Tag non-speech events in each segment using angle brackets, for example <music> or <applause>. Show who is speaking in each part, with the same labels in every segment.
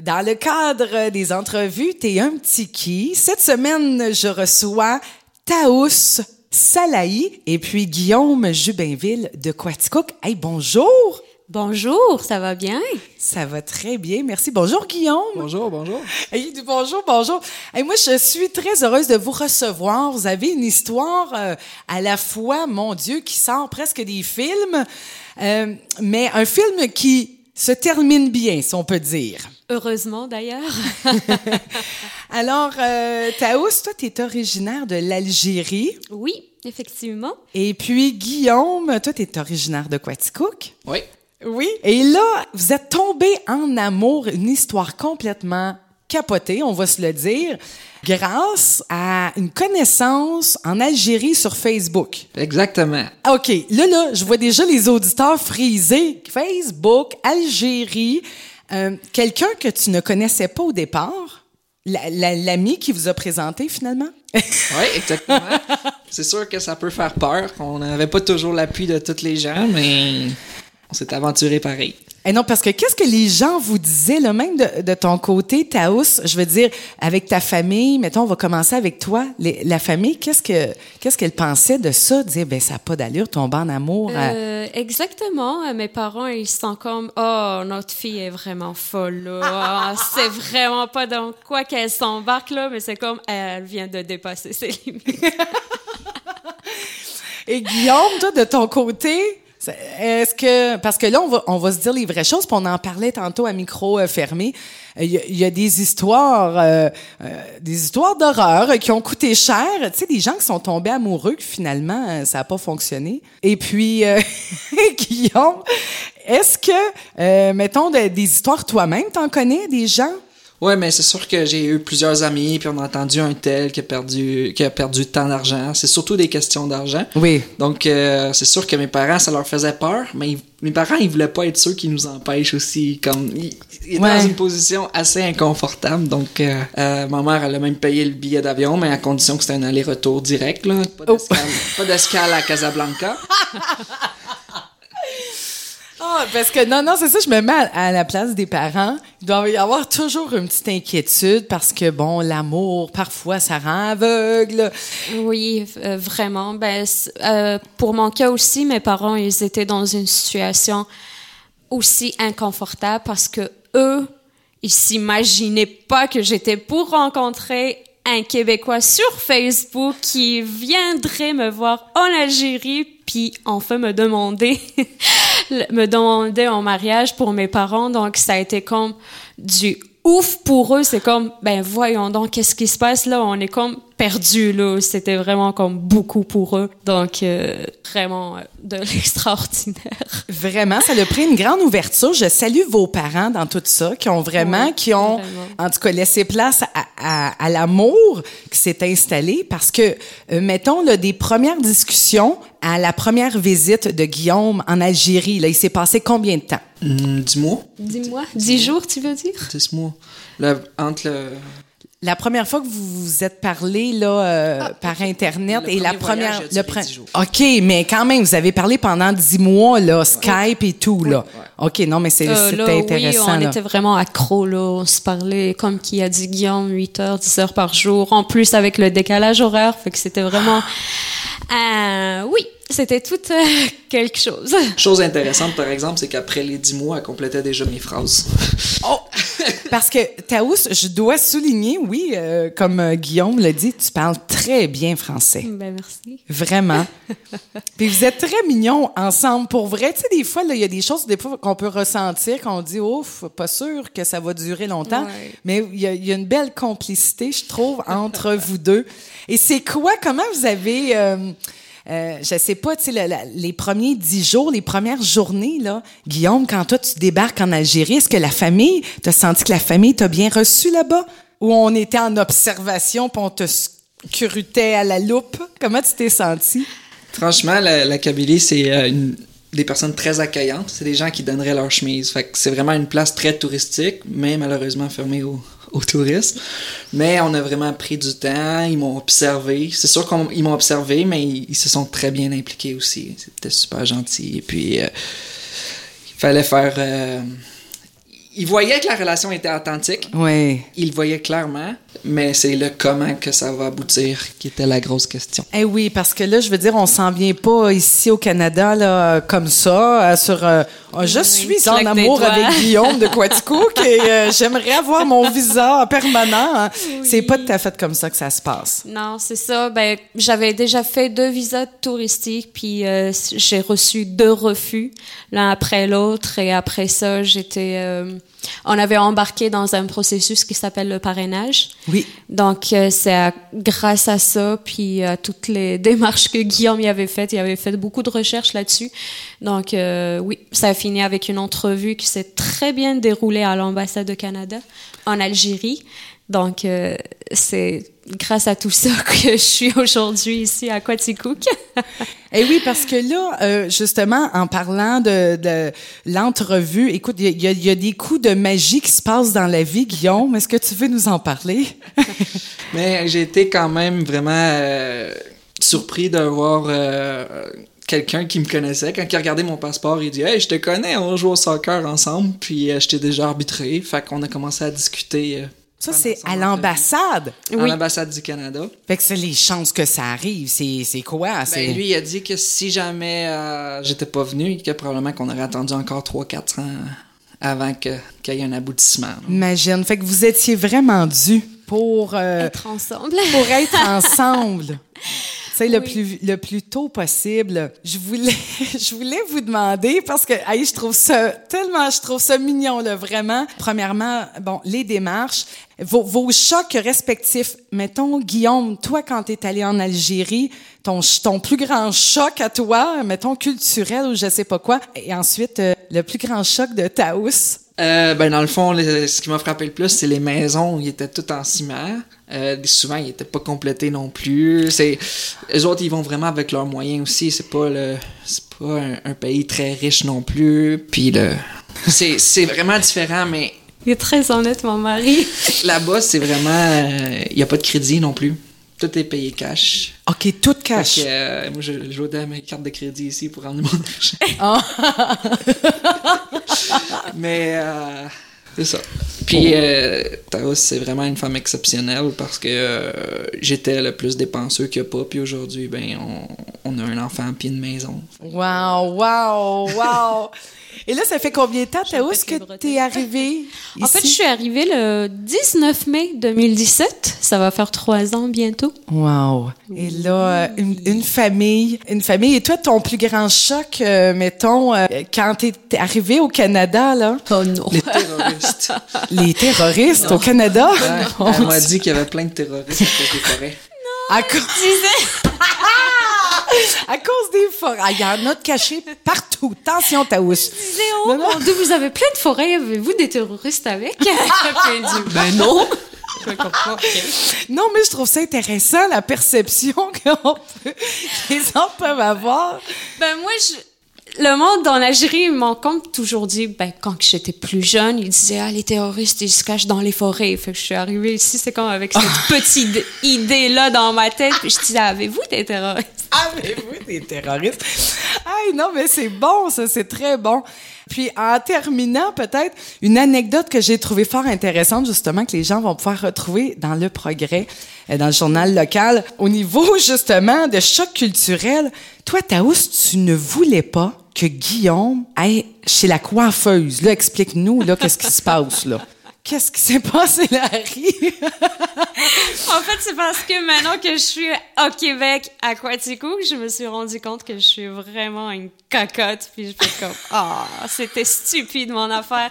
Speaker 1: Dans le cadre des entrevues T'es un petit qui, cette semaine, je reçois Taous Salahi et puis Guillaume Jubinville de Quaticook. Hey, bonjour!
Speaker 2: Bonjour, ça va bien?
Speaker 1: Ça va très bien, merci. Bonjour Guillaume.
Speaker 3: Bonjour, bonjour.
Speaker 1: Hey, bonjour, bonjour. Hey, moi, je suis très heureuse de vous recevoir. Vous avez une histoire euh, à la fois, mon Dieu, qui sort presque des films, euh, mais un film qui se termine bien, si on peut dire.
Speaker 2: Heureusement, d'ailleurs. <laughs>
Speaker 1: Alors, euh, Taous, toi, tu es originaire de l'Algérie.
Speaker 2: Oui, effectivement.
Speaker 1: Et puis, Guillaume, toi, tu es originaire de Quaticook.
Speaker 3: Oui.
Speaker 1: Oui. Et là, vous êtes tombés en amour, une histoire complètement capotée, on va se le dire, grâce à une connaissance en Algérie sur Facebook.
Speaker 3: Exactement.
Speaker 1: OK, là, là, je vois déjà les auditeurs frisés. Facebook, Algérie, euh, quelqu'un que tu ne connaissais pas au départ, la- la- l'ami qui vous a présenté finalement? <laughs>
Speaker 3: Oui, exactement. C'est sûr que ça peut faire peur. On n'avait pas toujours l'appui de tous les gens, mais on s'est aventuré pareil.
Speaker 1: Et non, parce que qu'est-ce que les gens vous disaient, là, même de, de ton côté, Taous, je veux dire, avec ta famille, mettons, on va commencer avec toi, les- la famille, qu'est-ce que qu'est-ce qu'elle pensait de ça, dire, ben ça n'a pas d'allure, tomber en amour. à-
Speaker 2: Euh, exactement. Euh, Mes parents, ils sont comme, oh, notre fille est vraiment folle, là. Ah, <laughs> c'est vraiment pas dans quoi qu'elle s'embarque, là, mais c'est comme, elle vient de dépasser ses <laughs> limites. <laughs>
Speaker 1: Et Guillaume, toi, de ton côté, est-ce que parce que là on va on va se dire les vraies choses, puis on en parlait tantôt à micro euh, fermé. Euh, Il y, a- il y a des histoires, euh, euh, des histoires d'horreur euh, qui ont coûté cher. Tu sais, des gens qui sont tombés amoureux que finalement euh, ça a pas fonctionné. Et puis euh, <laughs> Guillaume, est-ce que euh, mettons de- des histoires toi-même, t'en connais des gens?
Speaker 3: Ouais, mais c'est sûr que j'ai eu plusieurs amis, puis on a entendu un tel qui a perdu, qui a perdu tant d'argent. C'est surtout des questions d'argent.
Speaker 1: Oui.
Speaker 3: Donc, euh, c'est sûr que mes parents, ça leur faisait peur, mais ils- mes parents, ils voulaient pas être ceux qui nous empêchent aussi. Comme, ils, ils étaient
Speaker 1: Ouais.
Speaker 3: dans une position assez inconfortable. Donc, euh, euh, ma mère, elle a même payé le billet d'avion, mais à condition que c'était un aller-retour direct, là. Pas
Speaker 1: Oh.
Speaker 3: d'escale, pas d'escale à Casablanca. <laughs>
Speaker 1: Ah, parce que non, non, c'est ça, je me mets à, la place des parents. Il doit y avoir toujours une petite inquiétude parce que, bon, l'amour, parfois, ça rend aveugle.
Speaker 2: Oui, euh, vraiment. Ben, euh, pour mon cas aussi, mes parents, ils étaient dans une situation aussi inconfortable parce que eux, ils s'imaginaient pas que j'étais pour rencontrer un Québécois sur Facebook qui viendrait me voir en Algérie puis enfin me demander <laughs> me demander en mariage pour mes parents. Donc ça a été comme du ouf pour eux. C'est comme ben voyons donc qu'est-ce qui se passe là? On est comme perdu là c'était vraiment comme beaucoup pour eux donc euh, vraiment euh, de <laughs> l'extraordinaire
Speaker 1: Vraiment, ça a pris une grande ouverture. Je salue vos parents dans tout ça, qui ont vraiment,
Speaker 2: Oui,
Speaker 1: qui ont,
Speaker 2: vraiment.
Speaker 1: en tout cas, laissé place à, à, à l'amour qui s'est installé parce que, euh, mettons, là, des premières discussions à la première visite de Guillaume en Algérie, là, il s'est passé combien de temps?
Speaker 3: Hum, Dix mois?
Speaker 2: dis-moi dix jours tu veux dire?
Speaker 3: Dix mois. Le- entre le...
Speaker 1: La première fois que vous vous êtes parlé là euh, par internet
Speaker 3: Le
Speaker 1: et la
Speaker 3: voyage
Speaker 1: première pre-
Speaker 3: jours.
Speaker 1: OK, mais quand même vous avez parlé pendant dix mois là, Skype et tout là. OK, non mais c'est
Speaker 2: Euh,
Speaker 1: c'était
Speaker 2: là,
Speaker 1: intéressant
Speaker 2: oui, on
Speaker 1: là.
Speaker 2: était vraiment accro là. On se parlait, comme qui a dit Guillaume, 8 heures, 10 heures par jour. En plus, avec le décalage horaire, fait que c'était vraiment... Euh, oui, c'était tout euh, <laughs> quelque chose.
Speaker 3: Chose intéressante, par exemple, c'est qu'après les dix mois, elle complétait déjà mes phrases.
Speaker 1: Oh! <laughs> Parce que Taous, je dois souligner, oui, euh, comme euh, Guillaume l'a dit, tu parles très bien français.
Speaker 2: ben, merci.
Speaker 1: Vraiment. Puis vous êtes très mignons ensemble. Pour vrai, tu sais, des fois, il y a des choses des fois qu'on peut ressentir, qu'on dit, ouf, pas sûr que ça va durer longtemps.
Speaker 2: Ouais.
Speaker 1: Mais il y, a, il y a une belle complicité, je trouve, entre vous deux. Et c'est quoi, comment vous avez... Euh, euh, je sais pas, tu sais, les premiers dix jours, les premières journées, là, Guillaume, quand toi, tu débarques en Algérie, est-ce que la famille, t'as senti que la famille t'a bien reçu là-bas? Ou on était en observation, puis on te scrutait à la loupe? Comment tu t'es senti?
Speaker 3: Franchement, la, Kabylie, c'est euh, des personnes très accueillantes. C'est des gens qui donneraient leur chemise. Fait que c'est vraiment une place très touristique, mais malheureusement fermée aux, aux touristes. Mais on a vraiment pris du temps. Ils m'ont observé. C'est sûr qu'ils m'ont observé, mais ils, ils se sont très bien impliqués aussi. C'était super gentil. Et puis, euh, il fallait faire... euh, il voyait que la relation était authentique.
Speaker 1: Oui.
Speaker 3: Il le voyait clairement, mais c'est le comment que ça va aboutir qui était la grosse question.
Speaker 1: Eh oui, parce que là, je veux dire, on s'en vient pas ici au Canada là, comme ça, euh, sur. euh, ah, je
Speaker 2: Oui,
Speaker 1: suis en amour avec Guillaume de Quaticook et <laughs> euh, j'aimerais avoir mon visa permanent. hein. C'est pas tout à fait comme ça que ça se passe.
Speaker 2: Non, c'est ça. Ben, j'avais déjà fait deux visas touristiques, puis euh, j'ai reçu deux refus, l'un après l'autre, et après ça, j'étais. Euh, on avait embarqué dans un processus qui s'appelle le parrainage.
Speaker 1: Oui.
Speaker 2: Donc, euh, c'est grâce à ça, puis à toutes les <laughs> démarches que Guillaume y avait faites. Il avait fait beaucoup de recherches là-dessus. Donc, euh, oui, ça a fini avec une entrevue qui s'est très bien déroulée à l'ambassade de Canada en Algérie. Donc, euh, c'est grâce à tout ça <laughs> que je suis aujourd'hui ici à Quaticook. <laughs>
Speaker 1: Eh oui, parce que là, euh, justement, en parlant de, de l'entrevue, écoute, il y, a- y des coups de magie qui se passent dans la vie, Guillaume. Est-ce que tu veux nous en parler? <laughs>
Speaker 3: Mais j'ai été quand même vraiment euh, surpris de voir euh, quelqu'un qui me connaissait. Quand il a regardé mon passeport, il dit Hey, je te connais, on joue au soccer ensemble, puis euh, je t'ai déjà arbitré. Fait qu'on a commencé à discuter. euh,
Speaker 1: Ça, c'est à l'ambassade.
Speaker 3: À
Speaker 2: Oui.
Speaker 3: l'ambassade du Canada.
Speaker 1: Fait que c'est les chances que ça arrive. C'est, c'est quoi? C'est...
Speaker 3: Ben, lui, il a dit que si jamais euh, j'étais pas venu, que probablement qu'on aurait attendu encore 3-4 ans avant que- qu'il y ait un aboutissement. là.
Speaker 1: Imagine. Fait que vous étiez vraiment dû pour, euh,
Speaker 2: Être ensemble.
Speaker 1: pour être ensemble. <laughs> Sais, le,
Speaker 2: Oui.
Speaker 1: plus, le plus tôt possible. Je voulais, <laughs> je voulais vous demander, parce que hey, je trouve ça tellement, je trouve ça mignon, là, vraiment. Premièrement, bon, les démarches, vos, vos chocs respectifs. Mettons, Guillaume, toi, quand t'es allé en Algérie, ton, ton plus grand choc à toi, mettons, culturel ou je sais pas quoi. Et ensuite, euh, le plus grand choc de Taous.
Speaker 3: Euh, ben, dans le fond, le- ce qui m'a frappé le plus, c'est les maisons. Ils étaient toutes en ciment. Euh, souvent, ils étaient pas complétés non plus. C'est, les autres, ils vont vraiment avec leurs moyens aussi. C'est pas le, c'est pas un, un pays très riche non plus. Puis le, <laughs> c'est, c'est vraiment différent, mais
Speaker 2: Il est très honnête, mon mari.
Speaker 3: là-bas, c'est vraiment, il y a pas de crédit non plus. Tout est payé cash.
Speaker 1: OK, tout cash.
Speaker 3: Fait que, euh, moi, je, je à mes cartes de crédit ici pour rendre mon argent. <laughs>
Speaker 1: Ah. <laughs>
Speaker 3: Mais euh, c'est ça. Puis euh, c'est vraiment une femme exceptionnelle parce que euh, j'étais le plus dépenseux qu'il n'y a pas. Puis aujourd'hui, ben, on, on a un enfant puis une maison.
Speaker 1: Wow, wow, wow. Et là, ça fait combien de temps, Taous,
Speaker 2: pète les
Speaker 1: que t'es arrivé
Speaker 2: En fait, je suis arrivée le 19 mai 2017. Ça va faire trois ans bientôt.
Speaker 1: Wow. Et là, euh, une, une famille, une famille. Et toi, ton plus grand choc, euh, mettons, euh, quand t'es t'es arrivé au Canada, là,
Speaker 2: Oh non.
Speaker 3: Les terroristes. <laughs>
Speaker 1: les terroristes au Canada,
Speaker 3: Ouais, elle m'a dit qu'il y avait plein de terroristes à cause des forêts.
Speaker 1: à, cause... <laughs> à cause des forêts. Ah, Il y en a de cachés partout. Attention, Taous.
Speaker 2: disais, oh Dieu, vous avez plein de forêts, avez-vous des terroristes avec? <laughs> Ben non. Je comprends.
Speaker 1: Non, mais je trouve ça intéressant, la perception <laughs> qu'on peut- que les gens peuvent avoir.
Speaker 2: Ben moi, je... le monde en Algérie m'en compte toujours dit, ben quand j'étais plus jeune, ils disaient, ah, les terroristes, ils se cachent dans les forêts. Fait que je suis arrivée ici, c'est comme avec cette petite idée-là dans ma tête. Puis je disais, avez-vous des terroristes? <laughs>
Speaker 1: Avez-vous des terroristes? Aïe, non, mais c'est bon, ça, c'est très bon. Puis, en terminant, peut-être, une anecdote que j'ai trouvée fort intéressante, justement, que les gens vont pouvoir retrouver dans Le Progrès, euh, dans le journal local. Au niveau, <laughs> justement, de choc culturel, toi, Taous, tu ne voulais pas que Guillaume aille chez la coiffeuse. Là, explique-nous, là, qu'est-ce qui se passe, là. Qu'est-ce qui s'est passé, Larry?
Speaker 2: En fait, c'est parce que maintenant que je suis au Québec, à Quaticook, je me suis rendu compte que je suis vraiment une cocotte. Puis je fais comme, ah, c'était stupide mon affaire.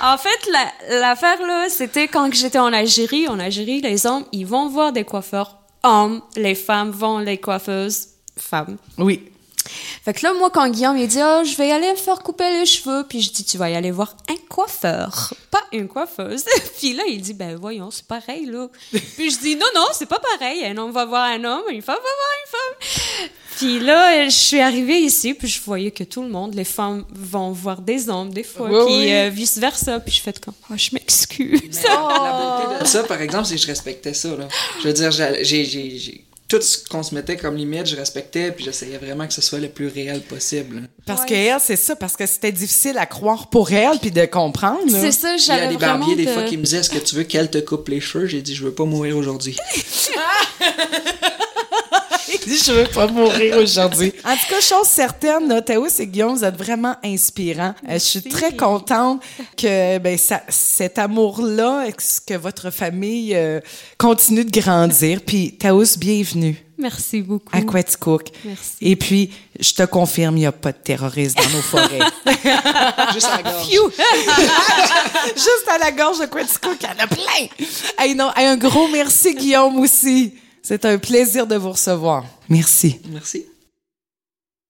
Speaker 2: En fait, la- l'affaire là, c'était quand j'étais en Algérie. En Algérie, les hommes, ils vont voir des coiffeurs hommes, les femmes vont les coiffeuses femmes.
Speaker 1: Oui.
Speaker 2: Fait que là, moi, quand Guillaume, il dit, oh, je vais y aller me faire couper les cheveux, puis je dis, tu vas y aller voir un coiffeur, pas une coiffeuse. <laughs> puis là, il dit, ben voyons, c'est pareil, là. <laughs> puis je dis, non, non, c'est pas pareil. Un homme va voir un homme, une femme va voir une femme. Puis là, je suis arrivée ici, puis je voyais que tout le monde, les femmes vont voir des hommes, des fois,
Speaker 1: Oui,
Speaker 2: puis
Speaker 1: oui.
Speaker 2: euh, vice-versa. Puis je fais comme, oh, je m'excuse.
Speaker 3: Mais la <laughs> beauté de ça, par exemple, c'est que je respectais ça. Là. Je veux dire, j'ai- tout ce qu'on se mettait comme limite, je respectais, puis j'essayais vraiment que ce soit le plus réel possible.
Speaker 1: Parce
Speaker 2: Ouais.
Speaker 1: que elle, c'est ça, parce que c'était difficile à croire pour elle puis de comprendre.
Speaker 2: C'est ça,
Speaker 3: Il y a
Speaker 2: j'avais
Speaker 3: des barbiers, des
Speaker 2: de-
Speaker 3: fois, qui me disaient Est-ce que tu veux qu'elle te coupe les cheveux? J'ai dit Je veux pas mourir aujourd'hui. <laughs> <laughs> <laughs>
Speaker 1: Je veux pas mourir aujourd'hui. En tout cas, chose certaine, là, Théo et Guillaume, vous êtes vraiment inspirants. Euh, je suis très contente que ben, ça, cet amour-là, que votre famille euh, continue de grandir? Puis, Taous, bienvenue
Speaker 2: Merci beaucoup.
Speaker 1: à Quaticook.
Speaker 2: Merci.
Speaker 1: Et puis, je te confirme, il n'y a pas de terroristes dans nos forêts. <laughs>
Speaker 3: Juste à la gorge. <laughs>
Speaker 1: Juste à la gorge de Quaticook, il y en a plein. Hey, non, hey, un gros merci, Guillaume, aussi. C'est un plaisir de vous recevoir. Merci.
Speaker 3: Merci.